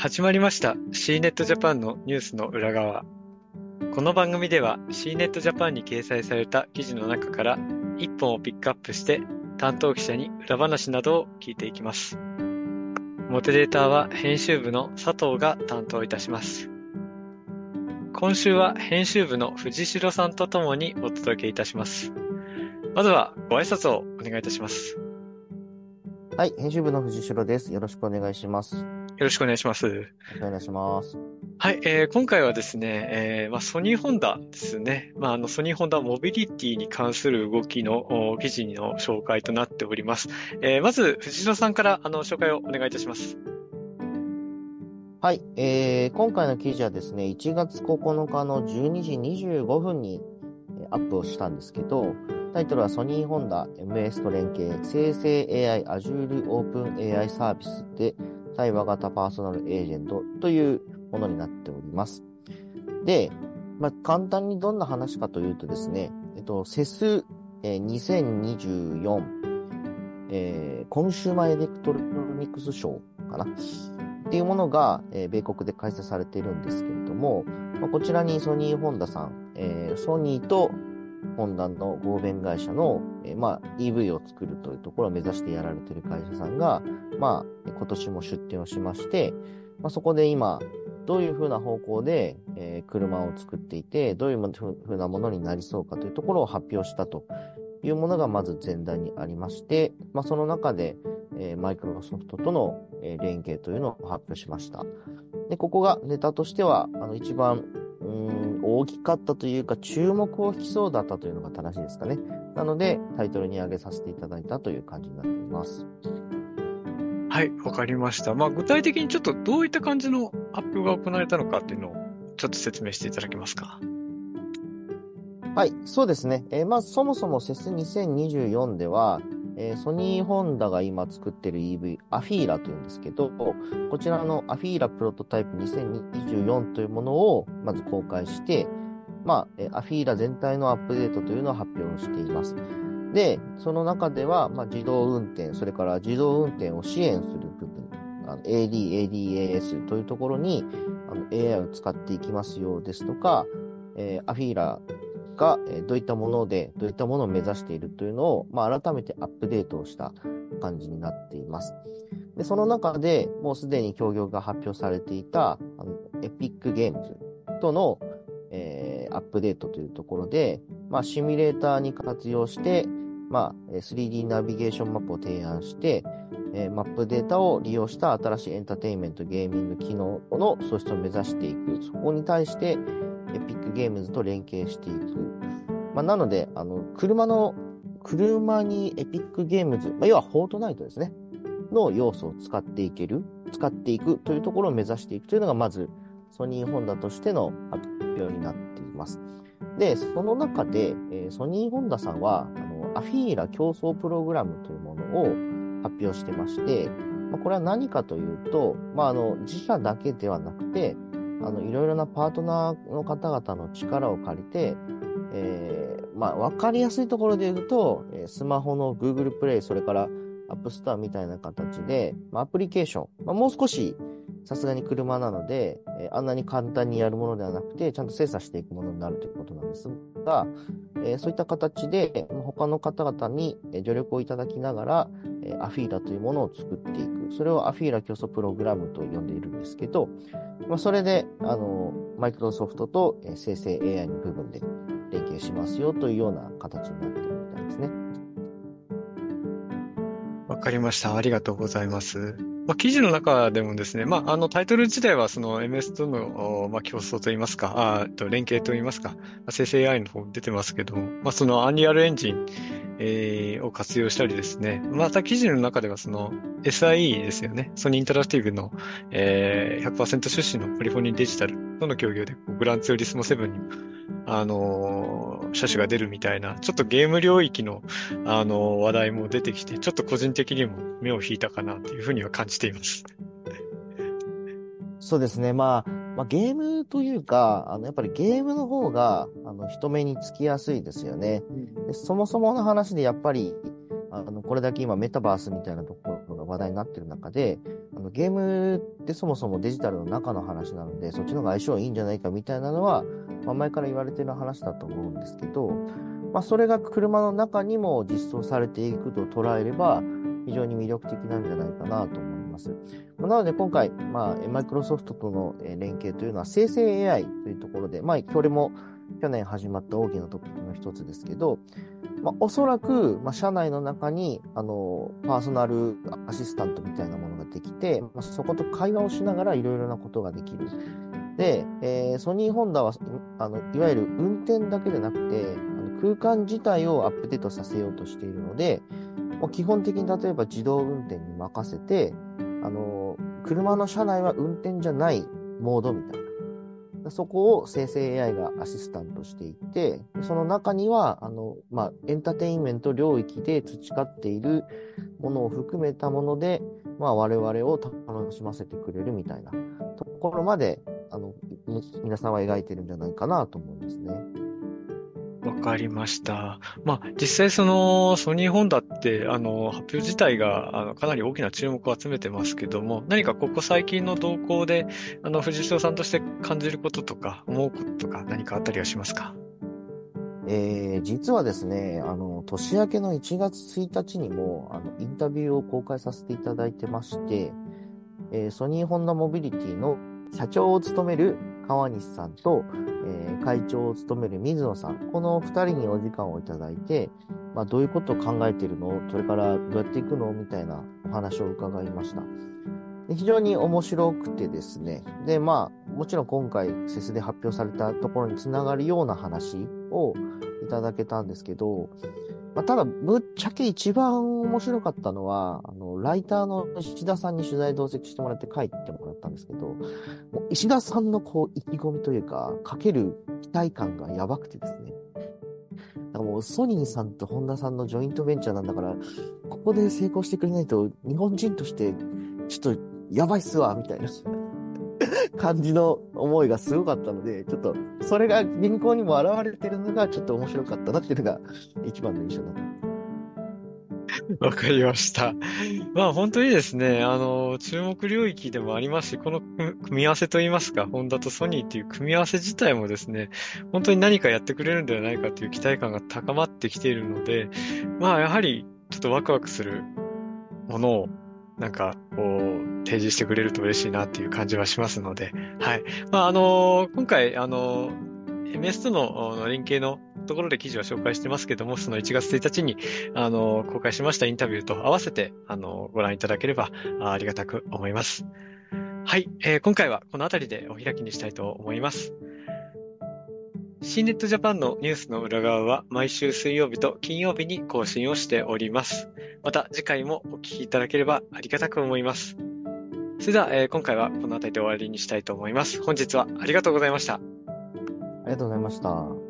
始まりました C ネットジャパンのニュースの裏側。この番組では C ネットジャパンに掲載された記事の中から一本をピックアップして担当記者に裏話などを聞いていきます。モデレーターは編集部の佐藤が担当いたします。今週は編集部の藤代さんとともにお届けいたします。まずはご挨拶をお願いいたします。はい、編集部の藤代です。よろしくお願いします。よろしくお願いします。お願いします。はい、えー、今回はですね、えーまあ、ソニーホンダですね。まあ、あのソニーホンダモビリティに関する動きの記事の紹介となっております。えー、まず、藤野さんからあの紹介をお願いいたします。はい、えー、今回の記事はですね、1月9日の12時25分にアップをしたんですけど、タイトルはソニーホンダ MS と連携生成 AI Azure OpenAI サービスで対話型パーソナルエージェントというものになっております。で、まあ、簡単にどんな話かというとですね、えっと、セス、えー、2024、えー、コンシューマーエレクトロニクスショーかな？っていうものが、えー、米国で開催されているんですけれども、まあ、こちらにソニー・ホンダさん、えー、ソニーとホンダの合弁会社の、えー、まあ、EV を作るというところを目指してやられている会社さんが、まあ、今年も出展をしまして、まあ、そこで今、どういうふうな方向で、えー、車を作っていて、どういうふうなものになりそうかというところを発表したというものがまず前段にありまして、まあ、その中で、えー、マイクロソフトとの、えー、連携というのを発表しました。で、ここがネタとしては、あの、一番うん大きかったというか、注目を引きそうだったというのが正しいですかね。なので、タイトルに上げさせていただいたという感じになっています。はい、わかりました。まあ、具体的にちょっとどういった感じの発表が行われたのかっていうのを、ちょっと説明していただけますか？はい、そうですね。えー、まあ、そもそもセス2024では、えー、ソニーホンダが今作ってる EV、アフィーラというんですけど、こちらのアフィーラプロトタイプ2024というものをまず公開して、まあ、アフィーラ全体のアップデートというのを発表しています。で、その中では、まあ、自動運転、それから自動運転を支援する部分、AD、ADAS というところにあの AI を使っていきますようですとか、えー、アフィーラーがどういったもので、どういったものを目指しているというのを、まあ、改めてアップデートをした感じになっています。で、その中でもうすでに協業が発表されていた、あのエピックゲームズとの、アップデートというところで、まあ、シミュレーターに活用して、まあ、3D ナビゲーションマップを提案して、えー、マップデータを利用した新しいエンターテインメント、ゲーミング機能の創出を目指していく。そこに対して、エピックゲームズと連携していく。まあ、なので、あの、車の、車にエピックゲームズ、まあ、要はフォートナイトですね。の要素を使っていける、使っていくというところを目指していくというのが、まず、ソニーホンダとしての発表になってます。で、その中で、えー、ソニーホンダさんは、あの、アフィーラ競争プログラムというものを発表してまして、まあ、これは何かというと、まあ、あの、自社だけではなくて、あの、いろいろなパートナーの方々の力を借りて、えー、まあ、わかりやすいところで言うと、スマホの Google Play、それから App Store みたいな形で、まあ、アプリケーション、まあ、もう少しさすがに車なので、えー、あんなに簡単にやるものではなくて、ちゃんと精査していくものになるということなんですが、えー、そういった形で、他の方々に助力をいただきながら、え、アフィーラというものを作っていく。それをアフィーラ競争プログラムと呼んでいるんですけど、まあ、それで、あの、マイクロソフトと生成 AI の部分で連携しますよというような形になっているみたいですね。わかりました。ありがとうございます。まあ、記事の中でもですね、まあ、あのタイトル自体はその MS との、まあ、競争といいますか、あと連携といいますか、生成 AI の方出てますけども、まあ、そのアンリアルエンジン、えー、を活用したりですね、また記事の中ではその SIE ですよね、ソニーインタラクティブの、えー、100%出資のポリフォニーデジタルとの協業でグランツーリスモ7にあのー、車種が出るみたいな、ちょっとゲーム領域の、あのー、話題も出てきて、ちょっと個人的にも目を引いたかなというふうには感じています。そうですね。まあ、まあ、ゲームというか、あの、やっぱりゲームの方が、あの、人目につきやすいですよね。でそもそもの話でやっぱり、あの、これだけ今メタバースみたいなところが話題になってる中で、あのゲームってそもそもデジタルの中の話なので、そっちの方が相性いいんじゃないかみたいなのは、まあ、前から言われてる話だと思うんですけど、まあ、それが車の中にも実装されていくと捉えれば、非常に魅力的なんじゃないかなと思います。なので今回、まあ、マイクロソフトとの連携というのは生成 AI というところで、まあ、これも去年始まった大きなトピックの一つですけど、まあ、おそらく、まあ、社内の中に、あの、パーソナルアシスタントみたいなものができて、まあ、そこと会話をしながらいろいろなことができる。で、えー、ソニーホンダは、あの、いわゆる運転だけでなくて、あの空間自体をアップデートさせようとしているので、もう基本的に例えば自動運転に任せて、あの、車の車内は運転じゃないモードみたいな。そこを生成 AI がアシスタントしていて、その中には、あの、まあ、エンターテインメント領域で培っているものを含めたもので、まあ、我々を楽しませてくれるみたいなところまで、あの、皆さんは描いてるんじゃないかなと思うんですね。わかりました。まあ、実際そのソニーホンダって、あの、発表自体が、あの、かなり大きな注目を集めてますけども、何かここ最近の動向で、あの、藤代さんとして感じることとか、思うこととか、何かあったりはしますか？えー、実はですね、あの、年明けの1月1日にも、あの、インタビューを公開させていただいてまして、えー、ソニーホンダモビリティの社長を務める川西さんと、えー、会長を務める水野さん、この2人にお時間をいただいて、まあ、どういうことを考えているの？それからどうやっていくの？みたいなお話を伺いました。で非常に面白くてですね。で、まあ、もちろん今回、セスで発表されたところにつながるような話をいただけたんですけど、まあ、ただ、ぶっちゃけ一番面白かったのは、あの、ライターの石田さんに取材同席してもらって書いてもらったんですけど、もう石田さんのこう、意気込みというか、かける期待感がやばくてですね。だからもうソニーさんとホンダさんのジョイントベンチャーなんだから、ここで成功してくれないと、日本人として、ちょっとやばいっすわ、みたいな。感じの思いがすごかったので、ちょっと、それが銀行にも現れてるのがちょっと面白かったなっていうのが一番の印象だった。わかりました。まあ本当にですね、あの、注目領域でもありますし、この組み合わせといいますか、ホンダとソニーっていう組み合わせ自体もですね、本当に何かやってくれるんではないかという期待感が高まってきているので、まあやはりちょっとワクワクするものをなんか、こう、提示してくれると嬉しいなっていう感じはしますので、はい。まあ、あの、今回、あの、MS との連携のところで記事を紹介してますけども、その1月1日に、あの、公開しましたインタビューと合わせて、あの、ご覧いただければありがたく思います。はい、えー、今回はこの辺りでお開きにしたいと思います。新ネットジャパンのニュースの裏側は毎週水曜日と金曜日に更新をしております。また次回もお聞きいただければありがたく思います。それでは、えー、今回はこの辺りで終わりにしたいと思います。本日はありがとうございました。ありがとうございました。